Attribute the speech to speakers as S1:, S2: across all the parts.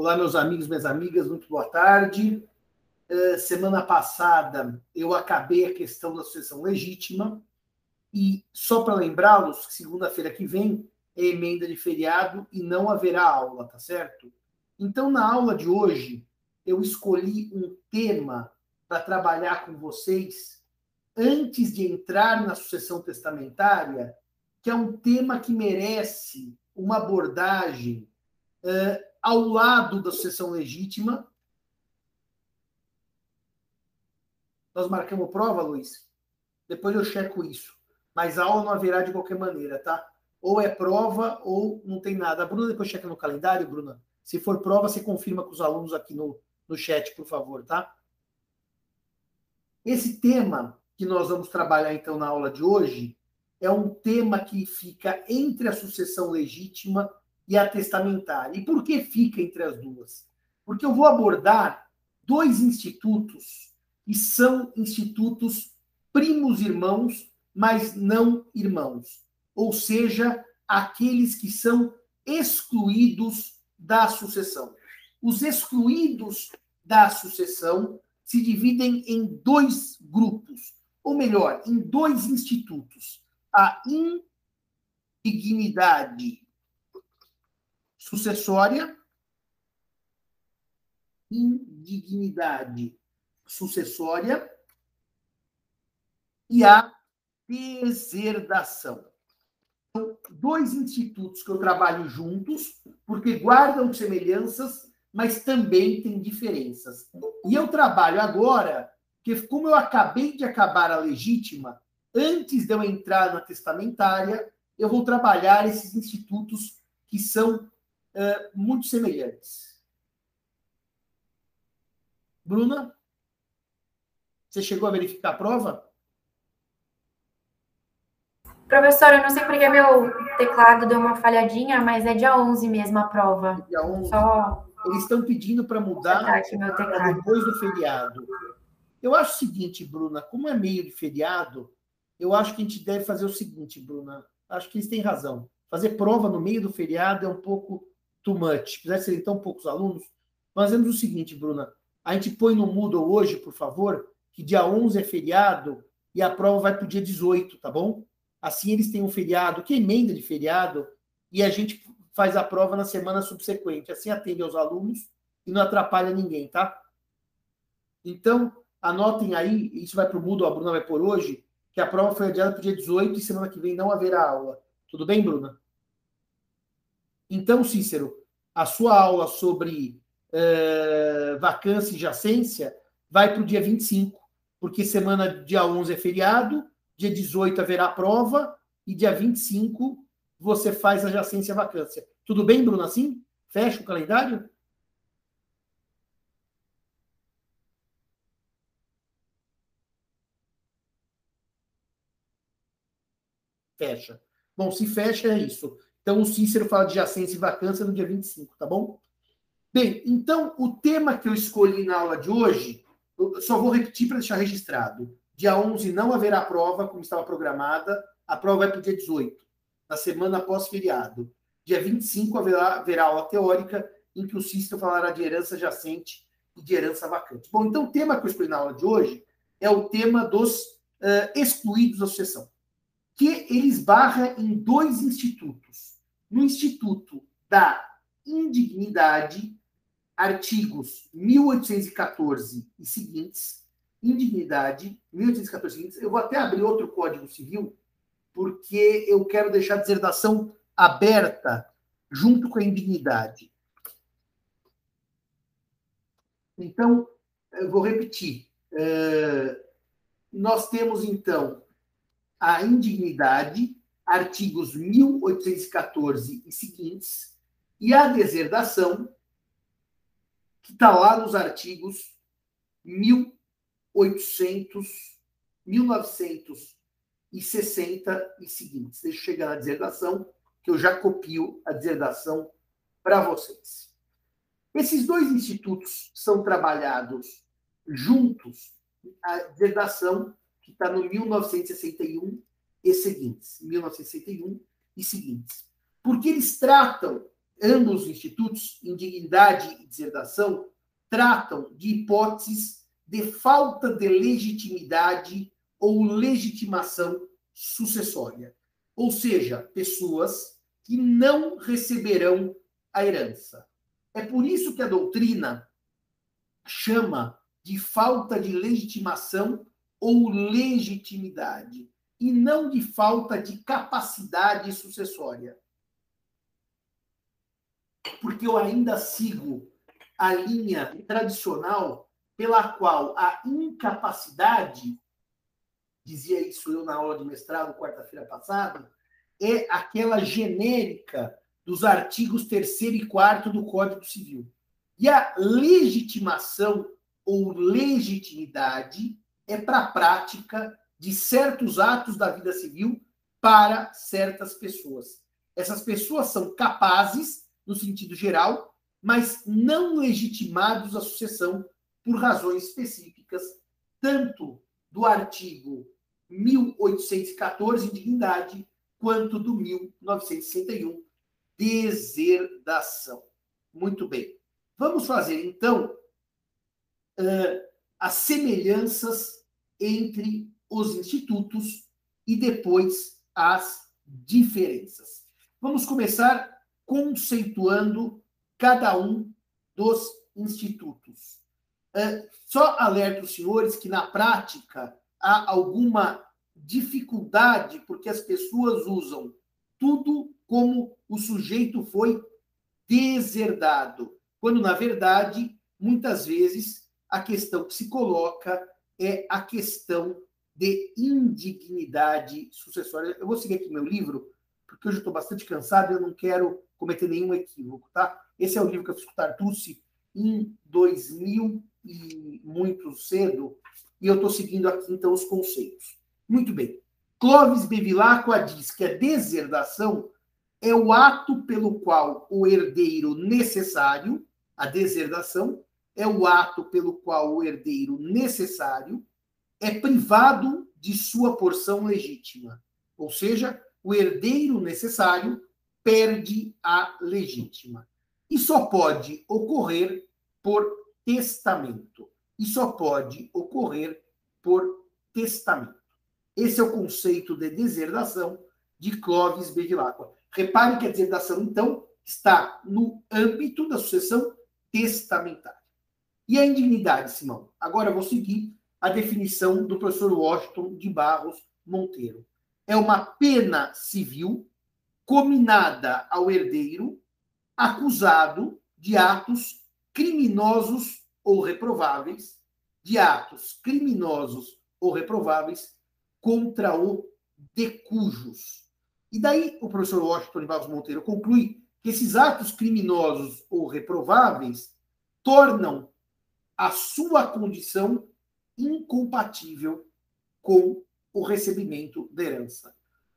S1: Olá, meus amigos, minhas amigas, muito boa tarde. Uh, semana passada eu acabei a questão da sucessão legítima e só para lembrá-los, segunda-feira que vem é emenda de feriado e não haverá aula, tá certo? Então, na aula de hoje, eu escolhi um tema para trabalhar com vocês antes de entrar na sucessão testamentária, que é um tema que merece uma abordagem uh, ao lado da sucessão legítima. Nós marcamos prova, Luiz? Depois eu checo isso. Mas aula não haverá de qualquer maneira, tá? Ou é prova ou não tem nada. A Bruna depois checa no calendário, Bruna. Se for prova, você confirma com os alunos aqui no, no chat, por favor, tá? Esse tema que nós vamos trabalhar então na aula de hoje é um tema que fica entre a sucessão legítima e a testamentária. E por que fica entre as duas? Porque eu vou abordar dois institutos que são institutos primos irmãos, mas não irmãos. Ou seja, aqueles que são excluídos da sucessão. Os excluídos da sucessão se dividem em dois grupos, ou melhor, em dois institutos: a indignidade sucessória, indignidade sucessória e a deserdação. São dois institutos que eu trabalho juntos, porque guardam semelhanças, mas também têm diferenças. E eu trabalho agora, que como eu acabei de acabar a legítima, antes de eu entrar na testamentária, eu vou trabalhar esses institutos que são uh, muito semelhantes. Bruna, você chegou a verificar a prova?
S2: Professor, eu não sei porque meu teclado deu uma falhadinha, mas é dia 11 mesmo a prova.
S1: Dia 11. Só... Eles estão pedindo para mudar depois do feriado. Eu acho o seguinte, Bruna, como é meio de feriado, eu acho que a gente deve fazer o seguinte, Bruna. Acho que eles têm razão. Fazer prova no meio do feriado é um pouco too much. Apesar de serem tão poucos alunos, fazemos o seguinte, Bruna. A gente põe no Moodle hoje, por favor, que dia 11 é feriado e a prova vai para o dia 18, tá bom? Assim eles têm um feriado, que emenda de feriado, e a gente faz a prova na semana subsequente. Assim atende aos alunos e não atrapalha ninguém, tá? Então, anotem aí, isso vai para o Moodle, a Bruna vai por hoje, que a prova foi adiada para o dia 18 e semana que vem não haverá aula. Tudo bem, Bruna? Então, Cícero, a sua aula sobre uh, vacância e jacência vai para o dia 25, porque semana dia 11 é feriado, dia 18 haverá prova e dia 25 você faz a jacência vacância. Tudo bem, Bruno, assim? Fecha o calendário? Fecha. Bom, se fecha, é isso. Então, o Cícero fala de jacência e vacância no dia 25, tá bom? Bem, então, o tema que eu escolhi na aula de hoje, eu só vou repetir para deixar registrado. Dia 11 não haverá prova, como estava programada. A prova vai para o dia 18, na semana após feriado. Dia 25 haverá, haverá aula teórica, em que o Cícero falará de herança jacente e de herança vacante. Bom, então o tema que eu escolhi na aula de hoje é o tema dos uh, excluídos da sucessão, que ele esbarra em dois institutos no Instituto da Indignidade, artigos 1814 e seguintes, indignidade, 1814 e seguintes, eu vou até abrir outro Código Civil, porque eu quero deixar a deserdação aberta junto com a indignidade. Então, eu vou repetir. Uh, nós temos, então, a indignidade, artigos 1814 e seguintes, e a deserdação, que está lá nos artigos 1800, 1960 e seguintes. Deixa eu chegar na deserdação, que eu já copio a deserdação para vocês. Esses dois institutos são trabalhados juntos, a deserdação, que está no 1961 e seguintes, 1961 e seguintes. Porque eles tratam ambos os institutos, indignidade e deserdação, tratam de hipóteses de falta de legitimidade ou legitimação sucessória. Ou seja, pessoas que não receberão a herança. É por isso que a doutrina chama de falta de legitimação ou legitimidade, e não de falta de capacidade sucessória. Porque eu ainda sigo a linha tradicional pela qual a incapacidade, dizia isso eu na aula de mestrado quarta-feira passada, é aquela genérica dos artigos 3 e 4 do Código Civil. E a legitimação ou legitimidade é para a prática de certos atos da vida civil para certas pessoas. Essas pessoas são capazes, no sentido geral, mas não legitimados à sucessão por razões específicas, tanto do artigo 1814, dignidade, quanto do 1961, deserdação. Muito bem. Vamos fazer, então, as semelhanças entre os institutos e depois as diferenças. Vamos começar conceituando cada um dos institutos. Só alerto os senhores que, na prática, há alguma dificuldade, porque as pessoas usam tudo como o sujeito foi deserdado, quando, na verdade, muitas vezes a questão que se coloca é a questão de indignidade sucessória. Eu vou seguir aqui meu livro, porque hoje estou bastante cansado e eu não quero cometer nenhum equívoco, tá? Esse é o livro que eu fiz com o Tartucci em 2000 e muito cedo, e eu estou seguindo aqui, então, os conceitos. Muito bem. Clóvis Bevilacqua diz que a deserdação é o ato pelo qual o herdeiro necessário, a deserdação, é o ato pelo qual o herdeiro necessário é privado de sua porção legítima. Ou seja, o herdeiro necessário perde a legítima. E só pode ocorrer por testamento. E só pode ocorrer por testamento. Esse é o conceito de deserdação de Clovis Bevilacqua. Repare que a deserdação, então, está no âmbito da sucessão testamentária. E a indignidade, Simão? Agora eu vou seguir a definição do professor Washington de Barros Monteiro. É uma pena civil cominada ao herdeiro acusado de atos criminosos ou reprováveis, de atos criminosos ou reprováveis contra o de cujos. E daí o professor Washington de Barros Monteiro conclui que esses atos criminosos ou reprováveis tornam a sua condição incompatível com o recebimento da herança.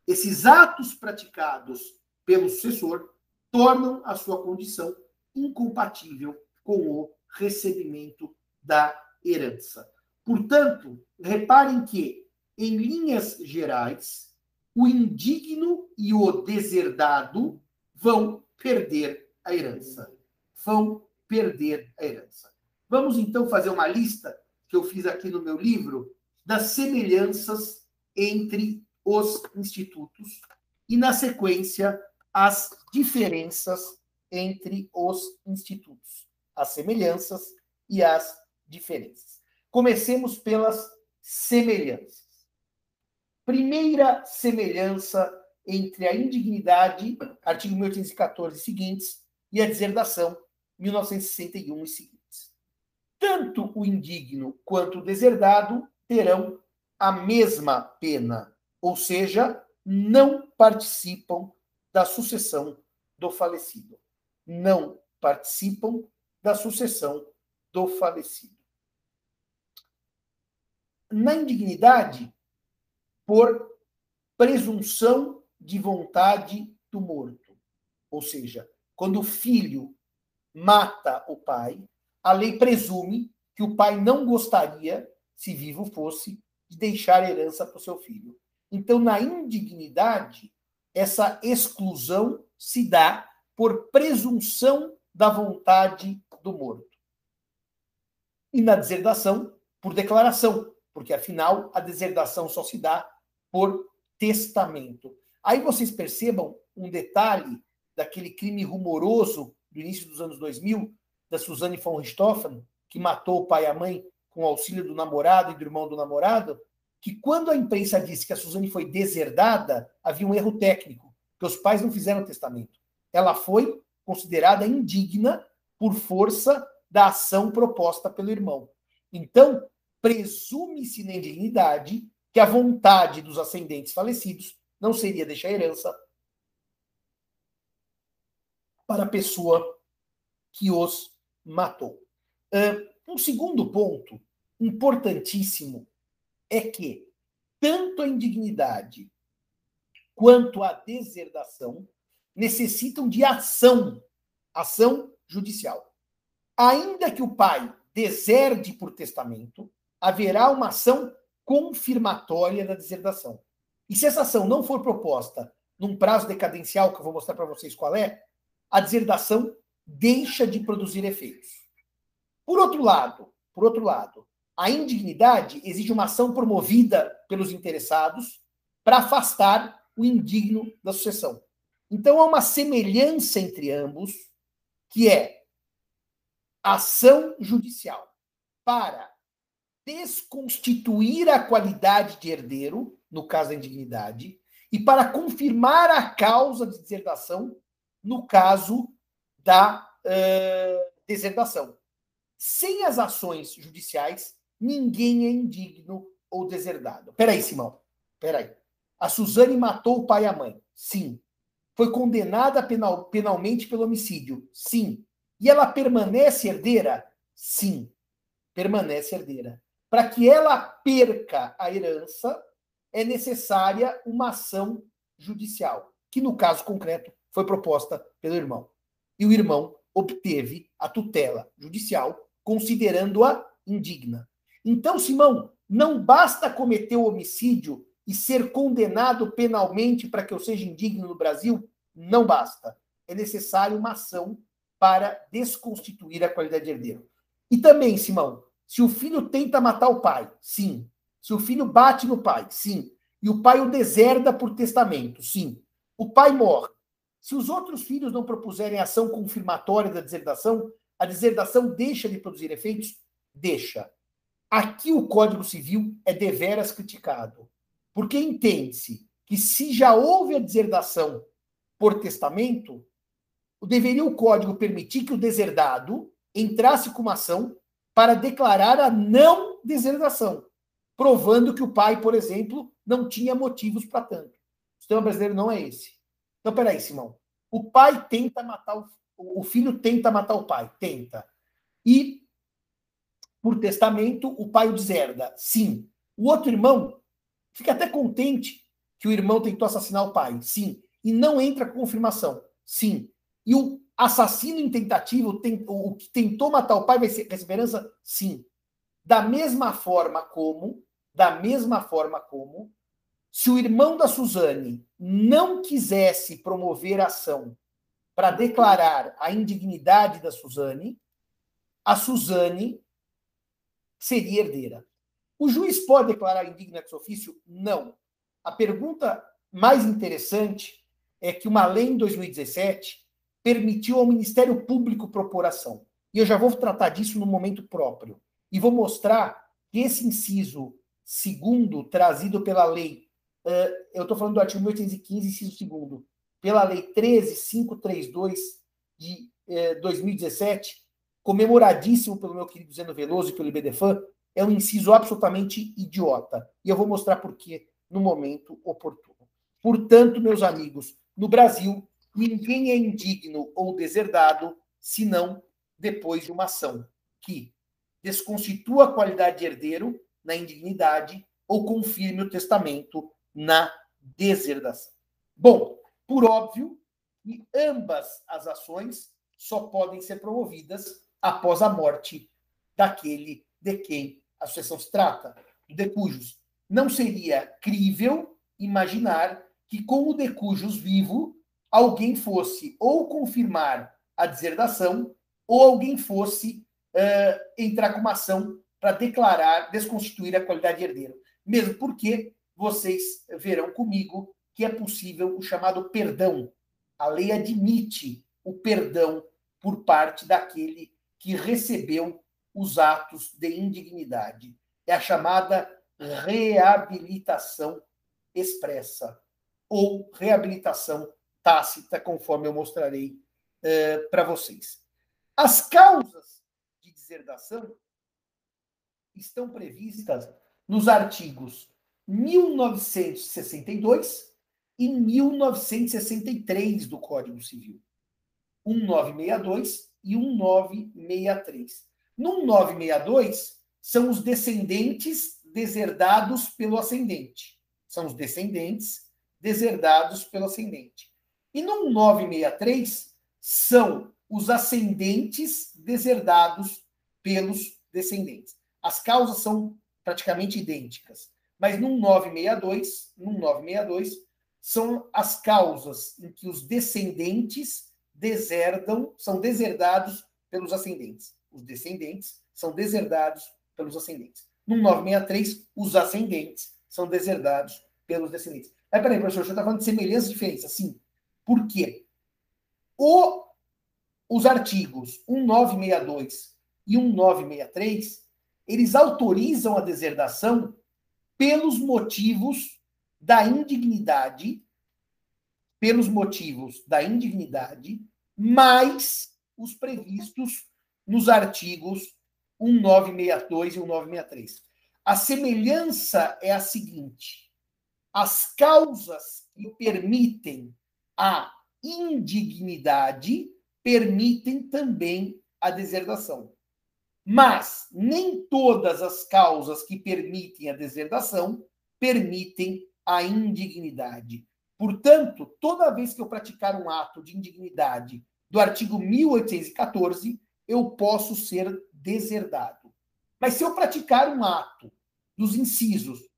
S1: Esses atos praticados pelo sucessor tornam a sua condição incompatível com o recebimento da herança. Portanto, reparem que em linhas gerais, o indigno e o deserdado vão perder a herança. Vão perder a herança. Vamos então fazer uma lista que eu fiz aqui no meu livro das semelhanças entre os institutos e, na sequência, as diferenças entre os institutos, as semelhanças e as diferenças. Comecemos pelas semelhanças. Primeira semelhança entre a indignidade, artigo 1814 e seguintes, e a deserdação, 1961 e seguintes. Tanto o indigno quanto o deserdado terão a mesma pena, ou seja, não participam da sucessão do falecido. Não participam da sucessão do falecido. Na indignidade, por presunção de vontade do morto. Ou seja, quando o filho mata o pai, a lei presume que o pai não gostaria, se vivo fosse, de deixar herança para o seu filho. Então, na indignidade, essa exclusão se dá por presunção da vontade do morto. E na deserdação, por declaração, porque afinal a deserdação só se dá por testamento. Aí vocês percebam um detalhe daquele crime rumoroso do início dos anos 2000, da Suzane von Richthofen, que matou o pai e a mãe com auxílio do namorado e do irmão do namorado, que quando a imprensa disse que a Suzane foi deserdada, havia um erro técnico, que os pais não fizeram testamento. Ela foi considerada indigna por força da ação proposta pelo irmão. Então, presume-se na indignidade que a vontade dos ascendentes falecidos não seria deixar herança para a pessoa que os matou. Um segundo ponto importantíssimo é que tanto a indignidade quanto a deserdação necessitam de ação, ação judicial. Ainda que o pai deserde por testamento, haverá uma ação confirmatória da deserdação. E se essa ação não for proposta num prazo decadencial, que eu vou mostrar para vocês qual é, a deserdação deixa de produzir efeitos. Por outro lado, por outro lado, a indignidade exige uma ação promovida pelos interessados para afastar o indigno da sucessão. Então há uma semelhança entre ambos, que é ação judicial para desconstituir a qualidade de herdeiro, no caso da indignidade, e para confirmar a causa de deserdação, no caso da uh. Sem as ações judiciais, ninguém é indigno ou deserdado. Peraí, Simão. Peraí. A Suzane matou o pai e a mãe. Sim. Foi condenada penal, penalmente pelo homicídio. Sim. E ela permanece herdeira? Sim. Permanece herdeira. Para que ela perca a herança, é necessária uma ação judicial, que no caso concreto foi proposta pelo irmão. E o irmão obteve a tutela judicial, considerando-a indigna. Então, Simão, não basta cometer o homicídio e ser condenado penalmente para que eu seja indigno no Brasil? Não basta. É necessário uma ação para desconstituir a qualidade de herdeiro. E também, Simão, se o filho tenta matar o pai, sim. Se o filho bate no pai, sim. E o pai o deserda por testamento, sim. O pai morre. Se os outros filhos não propuserem ação confirmatória da deserdação, a deserdação deixa de produzir efeitos? Deixa. Aqui o Código Civil é deveras criticado, porque entende-se que se já houve a deserdação por testamento, deveria o Código permitir que o deserdado entrasse com uma ação para declarar a não deserdação, provando que o pai, por exemplo, não tinha motivos para tanto. O sistema brasileiro não é esse. Então, peraí, Simão. O pai tenta matar o, o filho tenta matar o pai, tenta. E por testamento, o pai o deserda. Sim. O outro irmão fica até contente que o irmão tentou assassinar o pai. Sim. E não entra com confirmação. Sim. E o assassino em tentativa, o que tentou matar o pai, vai ser esperança? Sim. Da mesma forma como, da mesma forma como, se o irmão da Suzane não quisesse promover ação para declarar a indignidade da Suzane, a Suzane seria herdeira. O juiz pode declarar indigno ex ofício? Não. A pergunta mais interessante é que uma lei em 2017 permitiu ao Ministério Público propor ação. E eu já vou tratar disso no momento próprio. E vou mostrar que esse inciso segundo, trazido pela lei, eu estou falando do artigo 1815, inciso segundo, pela lei 13532 de uh, 2017, comemoradíssimo pelo meu querido Zeno Veloso e pelo IBDFAN, é um inciso absolutamente idiota. E eu vou mostrar por quê no momento oportuno. Portanto, meus amigos, no Brasil, ninguém é indigno ou deserdado senão depois de uma ação que desconstitua a qualidade de herdeiro na indignidade ou confirme o testamento na deserdação. Bom, por óbvio, que ambas as ações só podem ser promovidas após a morte daquele de quem a sucessão se trata, do decujus. Não seria crível imaginar que com o decujus vivo alguém fosse ou confirmar a deserdação ou alguém fosse uh, entrar com uma ação para declarar, desconstituir a qualidade de herdeiro. Mesmo porque vocês verão comigo que é possível o chamado perdão. A lei admite o perdão por parte daquele que recebeu os atos de indignidade. É a chamada reabilitação expressa ou reabilitação tácita, conforme eu mostrarei uh, para vocês. As causas de deserdação estão previstas nos artigos 1962 e 1963 do Código Civil. 1962 e 1963. No 1962, são os descendentes deserdados pelo ascendente. São os descendentes deserdados pelo ascendente. E no 963, são os ascendentes deserdados pelos descendentes. As causas são praticamente idênticas. Mas no 962, no 962, são as causas em que os descendentes deserdam, são deserdados pelos ascendentes. Os descendentes são deserdados pelos ascendentes. No 963, os ascendentes são deserdados pelos descendentes. Mas peraí, professor, você está falando de semelhanças e diferenças? Sim. Por quê? O, os artigos 1962 e 1963, eles autorizam a deserdação pelos motivos da indignidade, pelos motivos da indignidade, mais os previstos nos artigos 1962 e 1963. A semelhança é a seguinte: as causas que permitem a indignidade permitem também a deserdação. Mas nem todas as causas que permitem a deserdação permitem a indignidade. Portanto, toda vez que eu praticar um ato de indignidade do artigo 1814, eu posso ser deserdado. Mas se eu praticar um ato dos incisos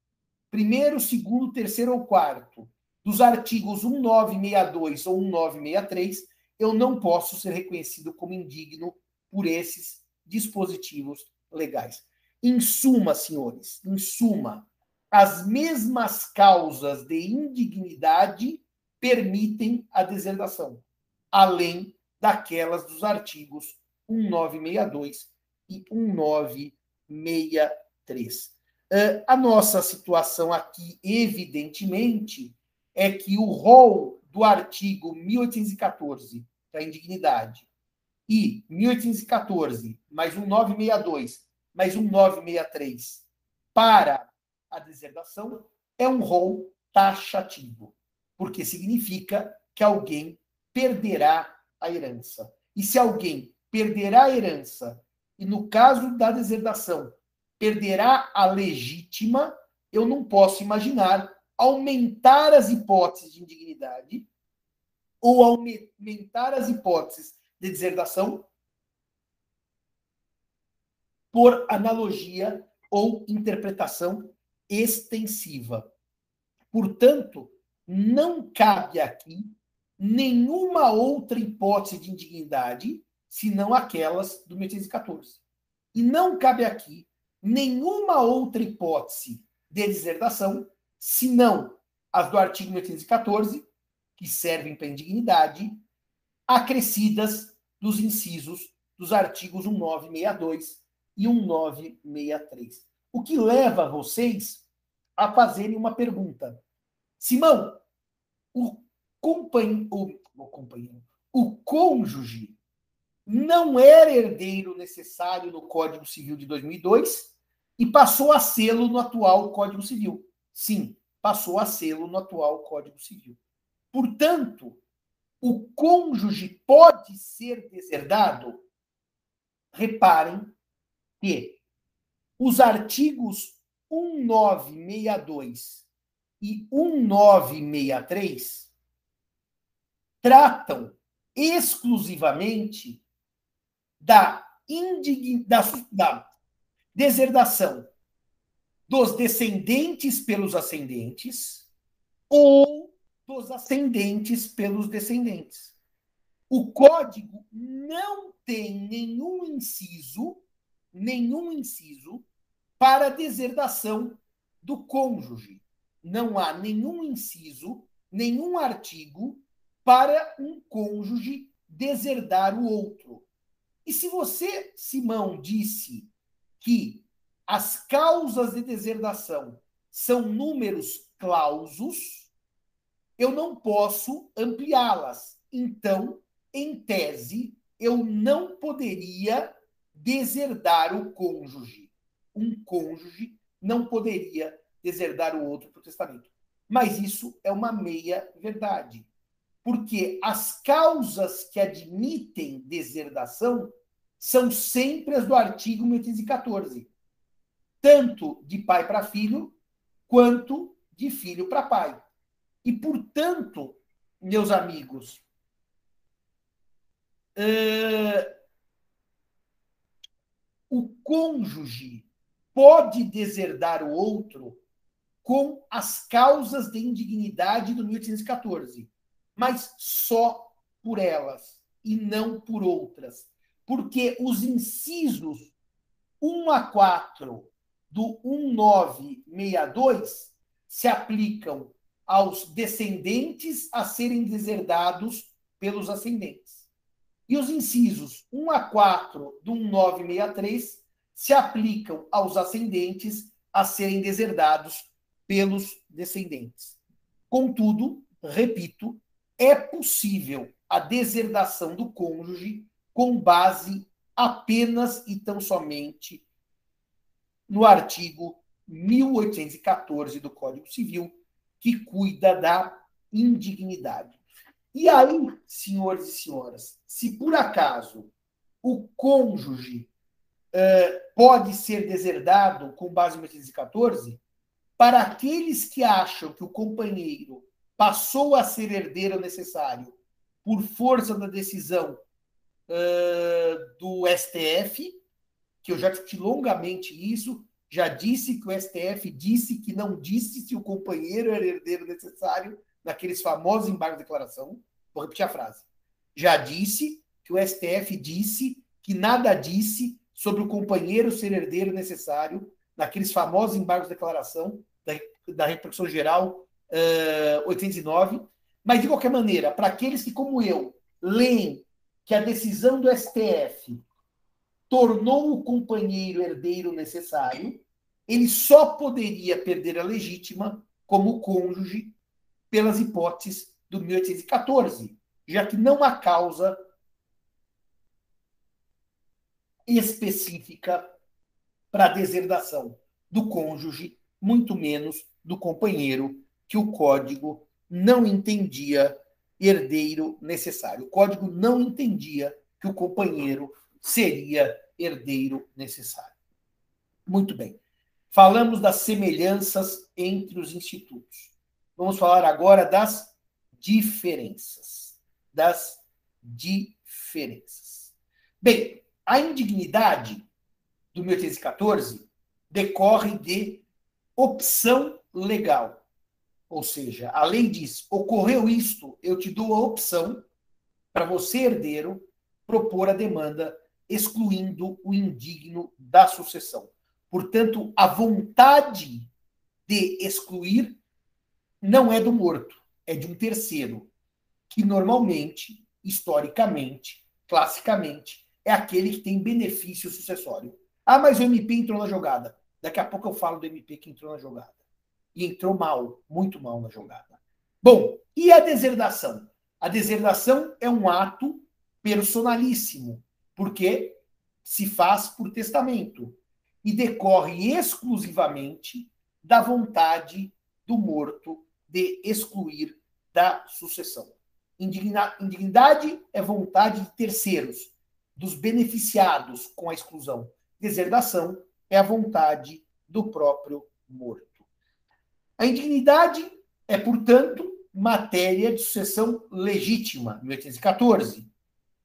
S1: primeiro, segundo, terceiro ou quarto dos artigos 1962 ou 1963, eu não posso ser reconhecido como indigno por esses dispositivos legais. Em suma, senhores, em suma, as mesmas causas de indignidade permitem a deserdação, além daquelas dos artigos 1962 e 1963. Uh, a nossa situação aqui, evidentemente, é que o rol do artigo 1814 da indignidade e 1814 mais um 962 mais um 963 para a deserdação é um rol taxativo, porque significa que alguém perderá a herança. E se alguém perderá a herança, e no caso da deserdação, perderá a legítima, eu não posso imaginar aumentar as hipóteses de indignidade ou aumentar as hipóteses de deserdação por analogia ou interpretação extensiva. Portanto, não cabe aqui nenhuma outra hipótese de indignidade senão aquelas do 1814. E não cabe aqui nenhuma outra hipótese de deserdação senão as do artigo 1814, que servem para indignidade, acrescidas dos incisos dos artigos 1962 e 1963. O que leva vocês a fazerem uma pergunta. Simão, o, companhe... o, o companheiro, o cônjuge não era herdeiro necessário no Código Civil de 2002 e passou a sê-lo no atual Código Civil. Sim, passou a sê-lo no atual Código Civil. Portanto, o cônjuge pode ser deserdado? Reparem que os artigos 1962 e 1963 tratam exclusivamente da, indign... da, da deserdação dos descendentes pelos ascendentes ou dos ascendentes pelos descendentes. O código não tem nenhum inciso, nenhum inciso para deserdação do cônjuge. Não há nenhum inciso, nenhum artigo para um cônjuge deserdar o outro. E se você, Simão, disse que as causas de deserdação são números clausos, eu não posso ampliá-las. Então, em tese, eu não poderia deserdar o cônjuge. Um cônjuge não poderia deserdar o outro para o testamento. Mas isso é uma meia verdade. Porque as causas que admitem deserdação são sempre as do artigo 1814. Tanto de pai para filho, quanto de filho para pai. E, portanto, meus amigos, uh, o cônjuge pode deserdar o outro com as causas de indignidade do 1814, mas só por elas e não por outras. Porque os incisos 1 a 4 do 1962 se aplicam aos descendentes a serem deserdados pelos ascendentes. E os incisos 1 a 4 do 1963 se aplicam aos ascendentes a serem deserdados pelos descendentes. Contudo, repito, é possível a deserdação do cônjuge com base apenas e tão somente no artigo 1814 do Código Civil, que cuida da indignidade. E aí, senhores e senhoras, se por acaso o cônjuge uh, pode ser deserdado com base em 1814, para aqueles que acham que o companheiro passou a ser herdeiro necessário por força da decisão uh, do STF, que eu já discuti longamente isso, já disse que o STF disse que não disse se o companheiro era herdeiro necessário naqueles famosos embargos de declaração. Vou repetir a frase. Já disse que o STF disse que nada disse sobre o companheiro ser herdeiro necessário naqueles famosos embargos de declaração da, da repercussão geral uh, 809. Mas, de qualquer maneira, para aqueles que, como eu, leem que a decisão do STF tornou o companheiro herdeiro necessário, ele só poderia perder a legítima como cônjuge pelas hipóteses do 1814, já que não há causa específica para a deserdação do cônjuge, muito menos do companheiro, que o código não entendia herdeiro necessário. O código não entendia que o companheiro seria herdeiro necessário. Muito bem. Falamos das semelhanças entre os institutos. Vamos falar agora das diferenças. Das diferenças. Bem, a indignidade do 1814 decorre de opção legal. Ou seja, a lei diz: ocorreu isto, eu te dou a opção para você, herdeiro, propor a demanda excluindo o indigno da sucessão. Portanto, a vontade de excluir não é do morto, é de um terceiro, que normalmente, historicamente, classicamente, é aquele que tem benefício sucessório. Ah, mas o MP entrou na jogada. Daqui a pouco eu falo do MP que entrou na jogada. E entrou mal, muito mal na jogada. Bom, e a deserdação? A deserdação é um ato personalíssimo, porque se faz por testamento e decorre exclusivamente da vontade do morto de excluir da sucessão. Indignidade é vontade de terceiros, dos beneficiados com a exclusão. Deserdação é a vontade do próprio morto. A indignidade é, portanto, matéria de sucessão legítima, 1814,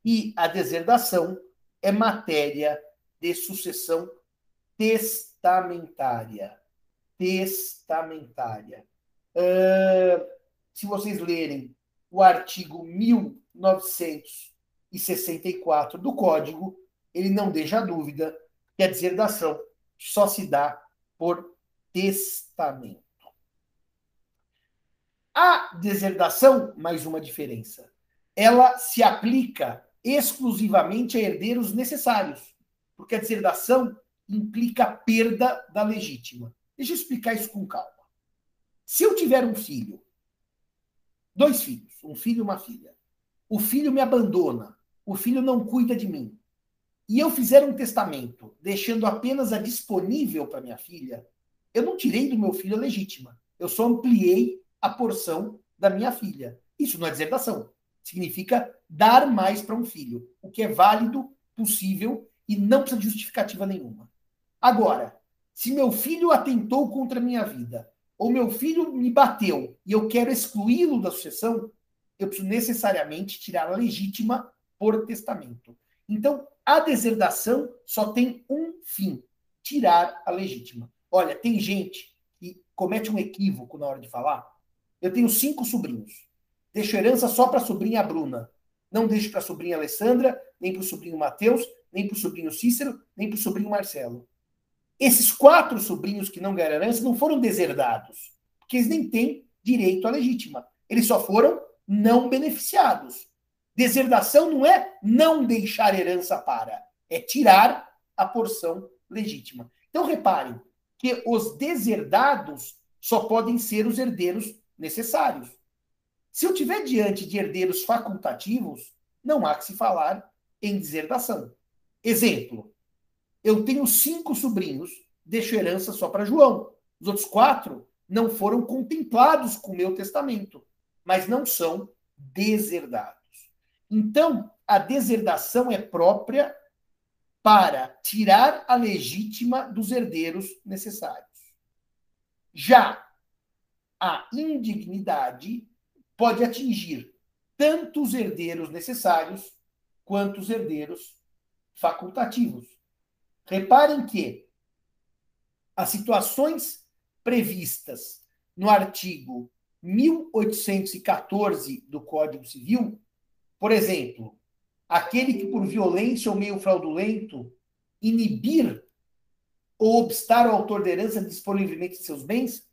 S1: e a deserdação é matéria de sucessão testamentária. Testamentária. Uh, se vocês lerem o artigo 1964 do Código, ele não deixa dúvida que a deserdação só se dá por testamento. A deserdação, mais uma diferença, ela se aplica exclusivamente a herdeiros necessários, porque a deserdação implica a perda da legítima. Deixa eu explicar isso com calma. Se eu tiver um filho, dois filhos, um filho e uma filha, o filho me abandona, o filho não cuida de mim, e eu fizer um testamento deixando apenas a disponível para minha filha, eu não tirei do meu filho a legítima. Eu só ampliei a porção da minha filha. Isso não é deserdação. Significa dar mais para um filho, o que é válido, possível e não precisa de justificativa nenhuma. Agora, se meu filho atentou contra a minha vida, ou meu filho me bateu e eu quero excluí-lo da sucessão, eu preciso necessariamente tirar a legítima por testamento. Então, a deserdação só tem um fim: tirar a legítima. Olha, tem gente que comete um equívoco na hora de falar. Eu tenho cinco sobrinhos. Deixo herança só para a sobrinha Bruna. Não deixo para a sobrinha Alessandra, nem para o sobrinho Mateus, nem para o sobrinho Cícero, nem para o sobrinho Marcelo. Esses quatro sobrinhos que não ganharam herança não foram deserdados, porque eles nem têm direito à legítima. Eles só foram não beneficiados. Deserdação não é não deixar herança para, é tirar a porção legítima. Então reparem que os deserdados só podem ser os herdeiros necessários. Se eu tiver diante de herdeiros facultativos, não há que se falar em deserdação. Exemplo: eu tenho cinco sobrinhos, deixo herança só para João. Os outros quatro não foram contemplados com o meu testamento, mas não são deserdados. Então, a deserdação é própria para tirar a legítima dos herdeiros necessários. Já a indignidade pode atingir tanto os herdeiros necessários quanto os herdeiros facultativos. Reparem que as situações previstas no artigo 1814 do Código Civil por exemplo, aquele que por violência ou meio fraudulento inibir ou obstar o autor da herança disponivelmente de seus bens,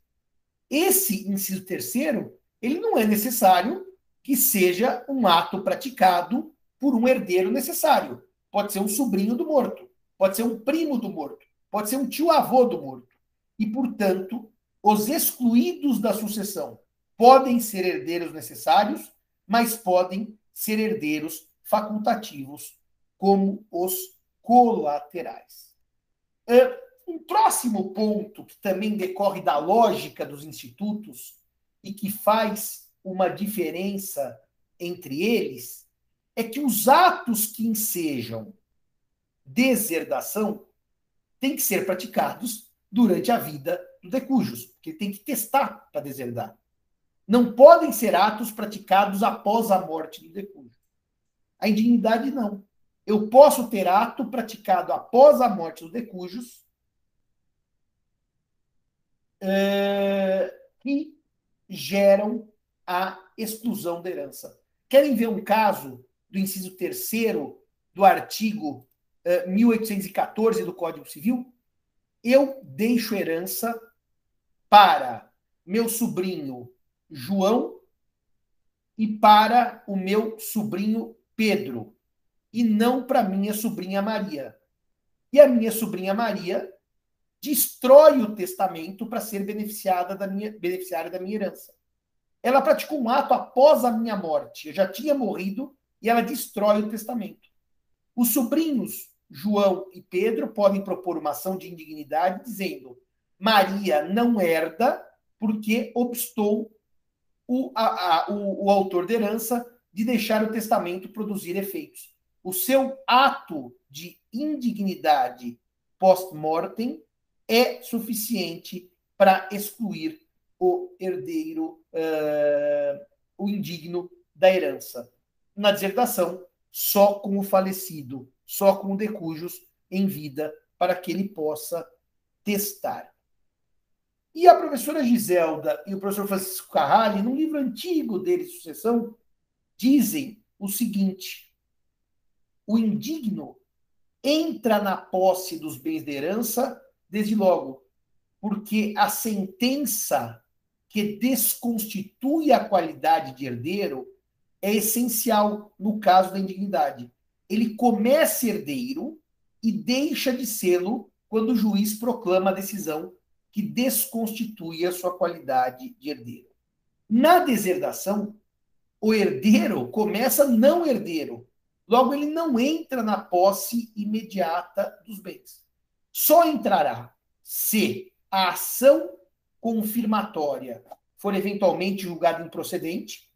S1: esse inciso terceiro, ele não é necessário que seja um ato praticado por um herdeiro necessário. Pode ser um sobrinho do morto, pode ser um primo do morto, pode ser um tio-avô do morto. E, portanto, os excluídos da sucessão podem ser herdeiros necessários, mas podem ser herdeiros facultativos, como os colaterais. Um próximo ponto que também decorre da lógica dos institutos e que faz uma diferença entre eles é que os atos que ensejam deserdação têm que ser praticados durante a vida do decujus, porque tem que testar para deserdar não podem ser atos praticados após a morte do decúbito. A indignidade não. Eu posso ter ato praticado após a morte do decujus é, que geram a exclusão da herança. Querem ver um caso do inciso terceiro do artigo 1814 do Código Civil? Eu deixo herança para meu sobrinho João e para o meu sobrinho Pedro, e não para minha sobrinha Maria. E a minha sobrinha Maria destrói o testamento para ser beneficiada da minha, beneficiária da minha herança. Ela praticou um ato após a minha morte. Eu já tinha morrido e ela destrói o testamento. Os sobrinhos João e Pedro podem propor uma ação de indignidade dizendo: Maria não herda porque obstou o, a, a, o, o autor da herança de deixar o testamento produzir efeitos. O seu ato de indignidade post-mortem é suficiente para excluir o herdeiro, uh, o indigno da herança. Na deserdação, só com o falecido, só com o decujus em vida, para que ele possa testar. E a professora Giselda e o professor Francisco Carrali, num livro antigo dele, Sucessão, dizem o seguinte: o indigno entra na posse dos bens de herança desde logo, porque a sentença que desconstitui a qualidade de herdeiro é essencial no caso da indignidade. Ele começa herdeiro e deixa de sê-lo quando o juiz proclama a decisão que desconstitui a sua qualidade de herdeiro. Na deserdação, o herdeiro começa não herdeiro, logo ele não entra na posse imediata dos bens. Só entrará se a ação confirmatória for eventualmente julgada improcedente,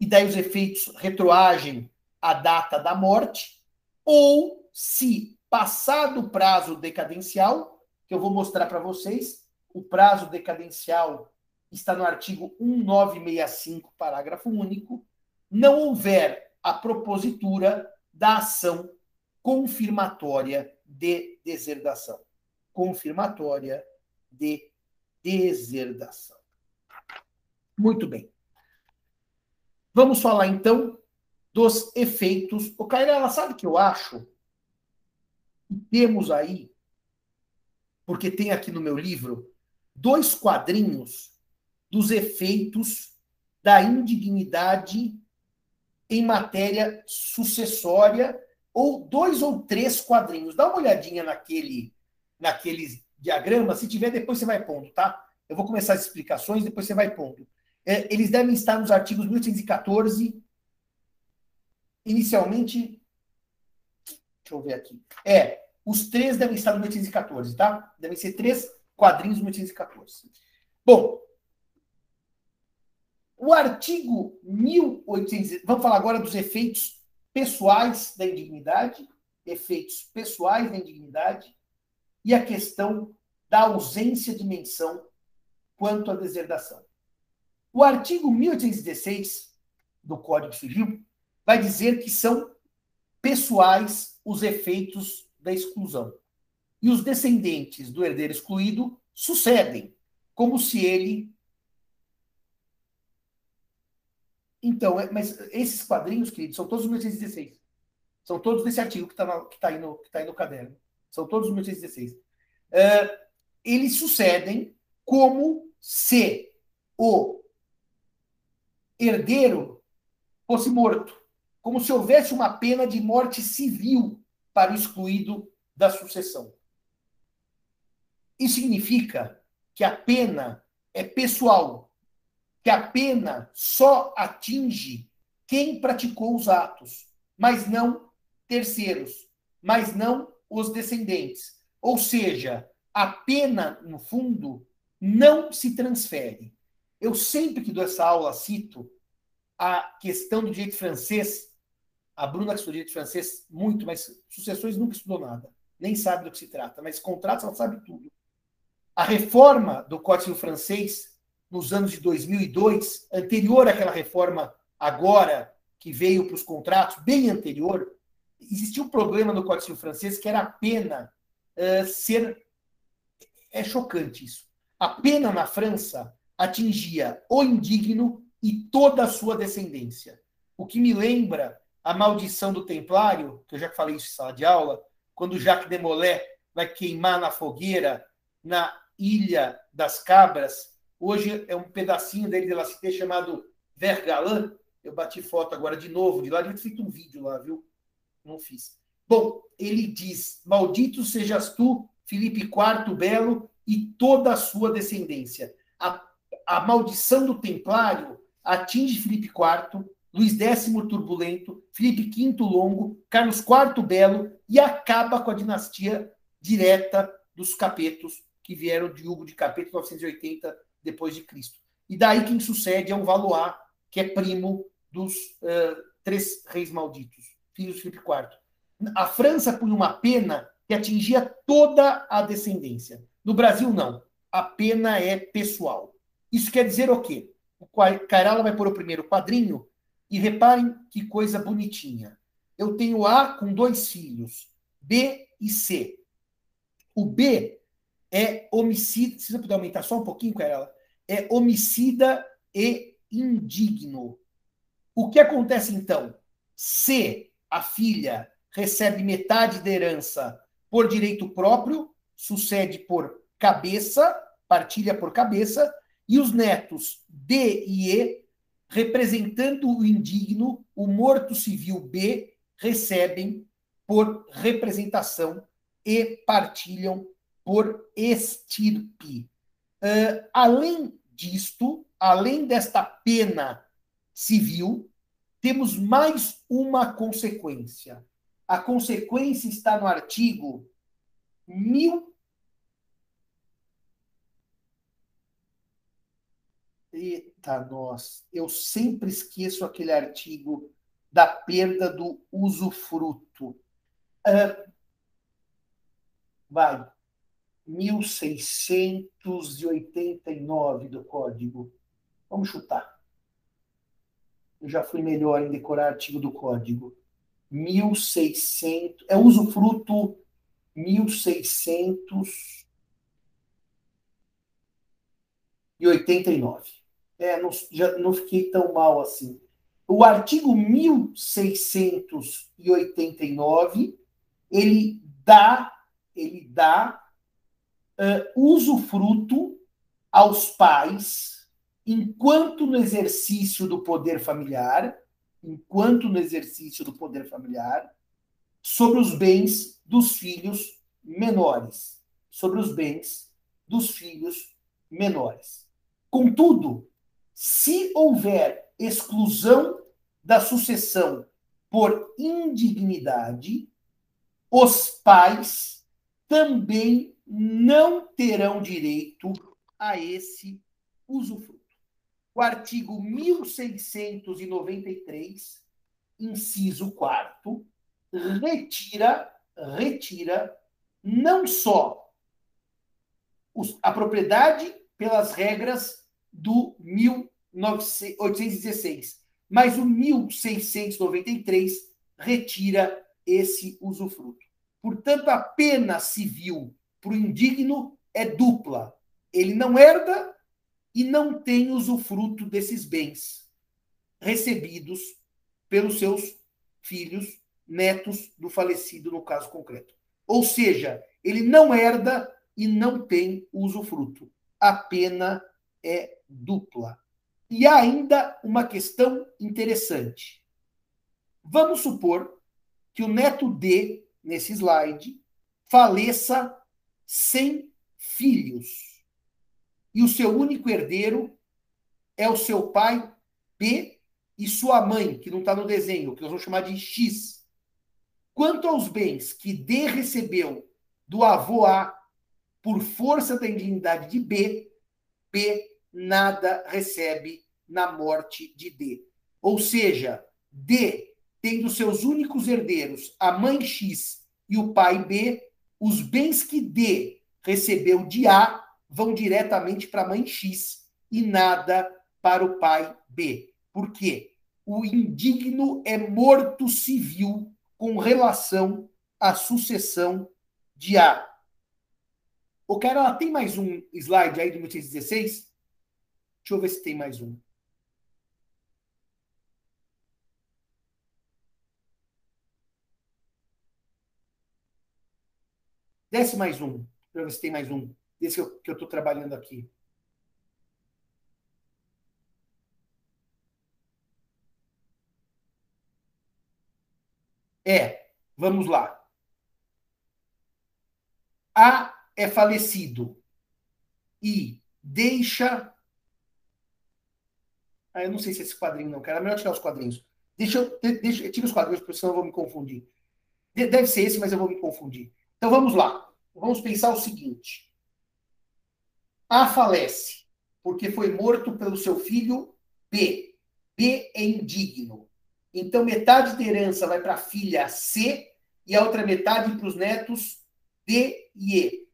S1: e daí os efeitos retroagem à data da morte, ou se, passado o prazo decadencial, que eu vou mostrar para vocês, o prazo decadencial está no artigo 1965, parágrafo único, não houver a propositura da ação confirmatória de deserdação. Confirmatória de deserdação. Muito bem. Vamos falar então dos efeitos. O ela sabe que eu acho? Temos aí, porque tem aqui no meu livro, dois quadrinhos dos efeitos da indignidade em matéria sucessória, ou dois ou três quadrinhos. Dá uma olhadinha naquele, naqueles diagrama, se tiver, depois você vai pondo, tá? Eu vou começar as explicações, depois você vai pondo. É, eles devem estar nos artigos 1814, inicialmente. Deixa eu ver aqui. É, os três devem estar no 1814, tá? Devem ser três quadrinhos no 1814. Bom, o artigo 1800. Vamos falar agora dos efeitos pessoais da indignidade. Efeitos pessoais da indignidade e a questão da ausência de menção quanto à deserdação. O artigo 1816 do Código Civil vai dizer que são pessoais os efeitos da exclusão. E os descendentes do herdeiro excluído sucedem, como se ele. Então, é, mas esses quadrinhos, queridos, são todos os 1816. São todos desse artigo que está tá aí, no, tá aí no caderno. São todos os 1816. Uh, eles sucedem como se o herdeiro fosse morto, como se houvesse uma pena de morte civil para o excluído da sucessão. Isso significa que a pena é pessoal, que a pena só atinge quem praticou os atos, mas não terceiros, mas não os descendentes. Ou seja, a pena, no fundo, não se transfere. Eu sempre que dou essa aula cito a questão do direito francês. A Bruna que estudou direito francês muito, mas sucessões nunca estudou nada. Nem sabe do que se trata, mas contratos ela sabe tudo. A reforma do Código francês nos anos de 2002, anterior àquela reforma agora que veio para os contratos, bem anterior, existia um problema no Código Civil francês que era a pena uh, ser. É chocante isso. A pena na França atingia o indigno e toda a sua descendência. O que me lembra a maldição do Templário, que eu já falei isso em sala de aula, quando Jacques de Molay vai queimar na fogueira na Ilha das Cabras. Hoje é um pedacinho dele de La chamado Vergalan. Eu bati foto agora de novo de lá, devia ter feito um vídeo lá, viu? Não fiz. Bom, ele diz: Maldito sejas tu, Filipe IV Belo, e toda a sua descendência. A, a maldição do Templário atinge Filipe IV, Luís X Turbulento, Filipe V Longo, Carlos IV Belo e acaba com a dinastia direta dos Capetos, que vieram de Hugo de Capeto 980 depois de Cristo. E daí quem sucede é um Valois, que é primo dos uh, três reis malditos filhos de Filipe IV. A França punha uma pena que atingia toda a descendência. No Brasil, não. A pena é pessoal. Isso quer dizer o quê? O Cairala vai pôr o primeiro quadrinho e reparem que coisa bonitinha. Eu tenho A com dois filhos, B e C. O B é homicida. Se você puder aumentar só um pouquinho com ela, é homicida e indigno. O que acontece então? Se a filha recebe metade da herança por direito próprio, sucede por cabeça, partilha por cabeça, e os netos D e E, representando o indigno, o morto civil B, recebem por representação e partilham por estirpe. Uh, além disto, além desta pena civil, temos mais uma consequência. A consequência está no artigo mil. Eita, nós, eu sempre esqueço aquele artigo da perda do usufruto. Uh, vai. 1689 do código. Vamos chutar. Eu já fui melhor em decorar artigo do código. 1600. É usufruto 1689. É, não, já não fiquei tão mal assim. O artigo 1689, ele dá, ele dá uh, usufruto aos pais enquanto no exercício do poder familiar, enquanto no exercício do poder familiar, sobre os bens dos filhos menores, sobre os bens dos filhos menores. Contudo, se houver exclusão da sucessão por indignidade, os pais também não terão direito a esse usufruto. O artigo 1693, inciso 4 retira, retira não só os, a propriedade pelas regras do 1816, mas o 1693 retira esse usufruto. Portanto, a pena civil para o indigno é dupla. Ele não herda e não tem usufruto desses bens recebidos pelos seus filhos netos do falecido, no caso concreto. Ou seja, ele não herda e não tem usufruto. A pena é dupla. E há ainda uma questão interessante. Vamos supor que o neto D, nesse slide, faleça sem filhos. E o seu único herdeiro é o seu pai B e sua mãe, que não está no desenho, que nós vamos chamar de X. Quanto aos bens que D recebeu do avô A por força da indignidade de B, B nada recebe na morte de D. Ou seja, D, tendo seus únicos herdeiros, a mãe X e o pai B, os bens que D recebeu de A vão diretamente para a mãe X e nada para o pai B. Por quê? O indigno é morto civil com relação à sucessão de A. O cara, ela tem mais um slide aí do 1816? Deixa eu ver se tem mais um. Desce mais um, para ver se tem mais um. Desse que eu estou trabalhando aqui. é, vamos lá. A é falecido e deixa. Ah, eu não sei se é esse quadrinho não, cara. É melhor tirar os quadrinhos. Deixa eu. Deixa, tira os quadrinhos, porque senão eu vou me confundir. Deve ser esse, mas eu vou me confundir. Então vamos lá. Vamos pensar o seguinte: A falece porque foi morto pelo seu filho B. B é indigno. Então, metade da herança vai para a filha C e a outra metade para os netos D e E.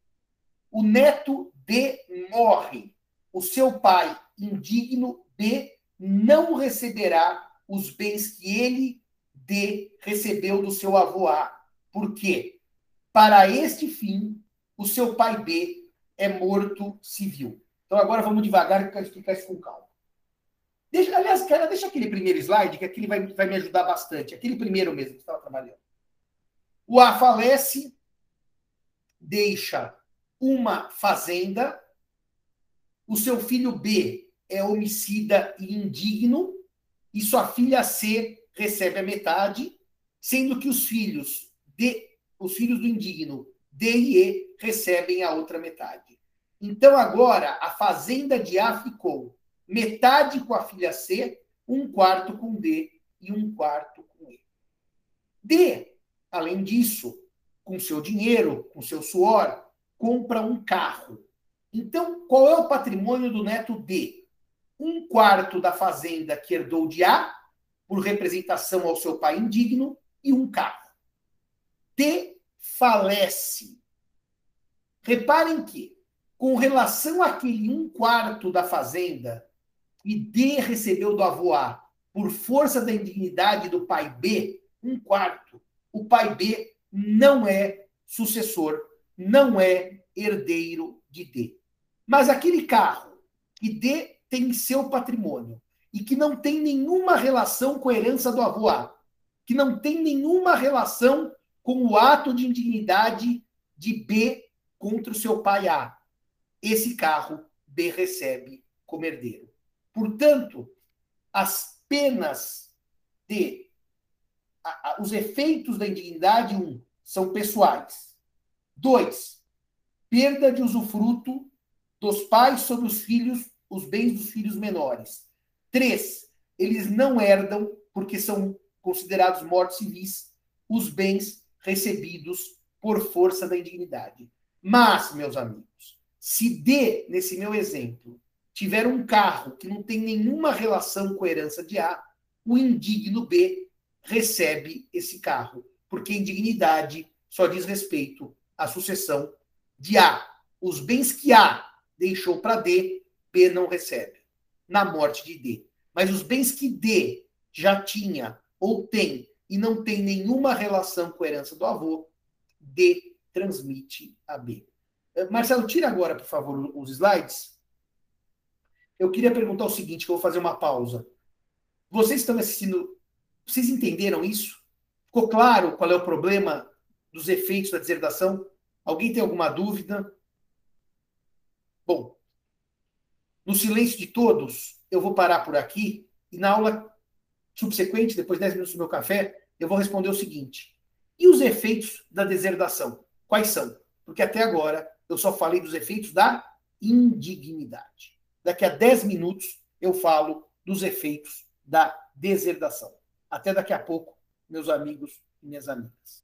S1: O neto D morre. O seu pai, indigno D, não receberá os bens que ele, D, recebeu do seu avô A. Por quê? Para este fim, o seu pai B é morto civil. Então agora vamos devagar e explicar isso com calma. Deixa, aliás, cara, deixa aquele primeiro slide, que aquele vai, vai me ajudar bastante. Aquele primeiro mesmo que estava trabalhando. O A falece, deixa uma fazenda, o seu filho B é homicida e indigno, e sua filha C recebe a metade, sendo que os filhos de os filhos do indigno D e E recebem a outra metade. Então agora a fazenda de A ficou metade com a filha C, um quarto com D e um quarto com E. D, além disso, com seu dinheiro, com seu suor, compra um carro. Então, qual é o patrimônio do neto D? Um quarto da fazenda que herdou de A, por representação ao seu pai indigno, e um carro. D falece. Reparem que, com relação àquele um quarto da fazenda e D recebeu do avô A, por força da indignidade do pai B, um quarto, o pai B não é sucessor, não é herdeiro de D. Mas aquele carro que D tem seu patrimônio e que não tem nenhuma relação com a herança do avô A, que não tem nenhuma relação com o ato de indignidade de B contra o seu pai A. Esse carro B recebe como herdeiro. Portanto, as penas de a, a, os efeitos da indignidade, um, são pessoais. Dois, perda de usufruto dos pais sobre os filhos, os bens dos filhos menores. Três, eles não herdam, porque são considerados mortos civis, os bens recebidos por força da indignidade. Mas, meus amigos, se D, nesse meu exemplo, tiver um carro que não tem nenhuma relação com a herança de A, o indigno B recebe esse carro, porque indignidade só diz respeito à sucessão de A. Os bens que A deixou para D, B não recebe, na morte de D. Mas os bens que D já tinha ou tem e não tem nenhuma relação com a herança do avô, D transmite a B. Eh, Marcelo, tira agora, por favor, os slides. Eu queria perguntar o seguinte, que eu vou fazer uma pausa. Vocês estão assistindo, vocês entenderam isso? Ficou claro qual é o problema dos efeitos da deserdação? Alguém tem alguma dúvida? Bom, no silêncio de todos, eu vou parar por aqui e na aula subsequente, depois de 10 minutos do meu café, eu vou responder o seguinte: e os efeitos da deserdação? Quais são? Porque até agora eu só falei dos efeitos da indignidade. Daqui a 10 minutos eu falo dos efeitos da deserdação. Até daqui a pouco, meus amigos e minhas amigas.